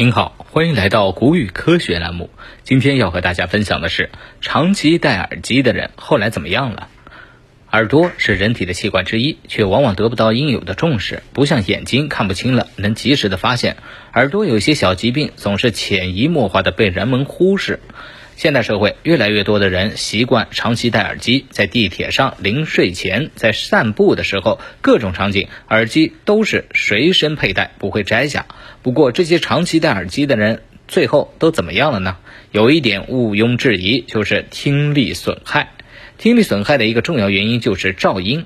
您好，欢迎来到古语科学栏目。今天要和大家分享的是，长期戴耳机的人后来怎么样了？耳朵是人体的器官之一，却往往得不到应有的重视。不像眼睛看不清了，能及时的发现，耳朵有些小疾病总是潜移默化的被人们忽视。现代社会，越来越多的人习惯长期戴耳机，在地铁上、临睡前、在散步的时候，各种场景，耳机都是随身佩戴，不会摘下。不过，这些长期戴耳机的人，最后都怎么样了呢？有一点毋庸置疑，就是听力损害。听力损害的一个重要原因就是噪音。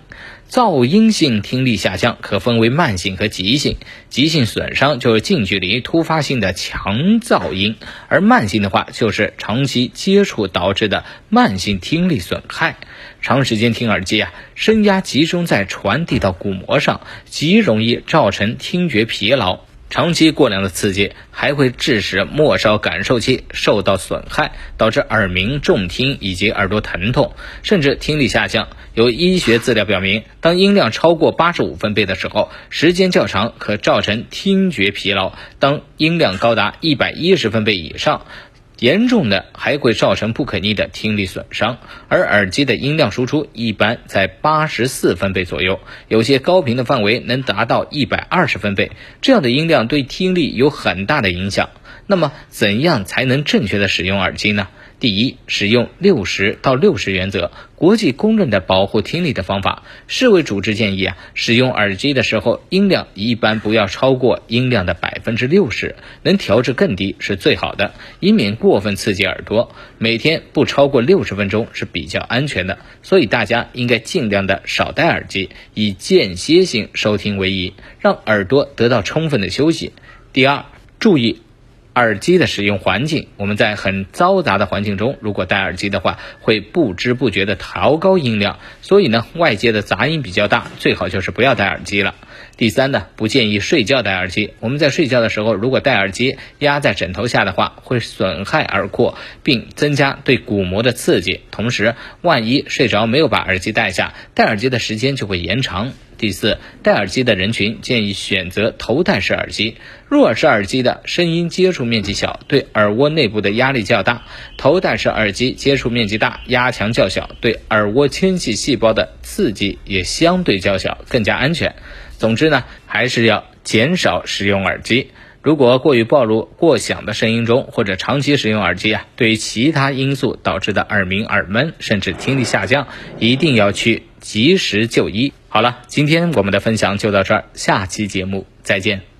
噪音性听力下降可分为慢性和急性。急性损伤就是近距离突发性的强噪音，而慢性的话就是长期接触导致的慢性听力损害。长时间听耳机啊，声压集中在传递到鼓膜上，极容易造成听觉疲劳。长期过量的刺激还会致使末梢感受器受到损害，导致耳鸣、重听以及耳朵疼痛，甚至听力下降。有医学资料表明，当音量超过八十五分贝的时候，时间较长可造成听觉疲劳；当音量高达一百一十分贝以上，严重的还会造成不可逆的听力损伤，而耳机的音量输出一般在八十四分贝左右，有些高频的范围能达到一百二十分贝，这样的音量对听力有很大的影响。那么，怎样才能正确的使用耳机呢？第一，使用六十到六十原则，国际公认的保护听力的方法。世卫组织建议啊，使用耳机的时候，音量一般不要超过音量的百分之六十，能调至更低是最好的，以免过分刺激耳朵。每天不超过六十分钟是比较安全的，所以大家应该尽量的少戴耳机，以间歇性收听为宜，让耳朵得到充分的休息。第二，注意。耳机的使用环境，我们在很嘈杂的环境中，如果戴耳机的话，会不知不觉的调高音量，所以呢，外界的杂音比较大，最好就是不要戴耳机了。第三呢，不建议睡觉戴耳机。我们在睡觉的时候，如果戴耳机压在枕头下的话，会损害耳廓，并增加对鼓膜的刺激。同时，万一睡着没有把耳机戴下，戴耳机的时间就会延长。第四，戴耳机的人群建议选择头戴式耳机。入耳式耳机的声音接触面积小，对耳蜗内部的压力较大；头戴式耳机接触面积大，压强较小，对耳蜗纤细细胞的刺激也相对较小，更加安全。总之呢，还是要减少使用耳机。如果过于暴露过响的声音中，或者长期使用耳机啊，对于其他因素导致的耳鸣、耳闷，甚至听力下降，一定要去及时就医。好了，今天我们的分享就到这儿，下期节目再见。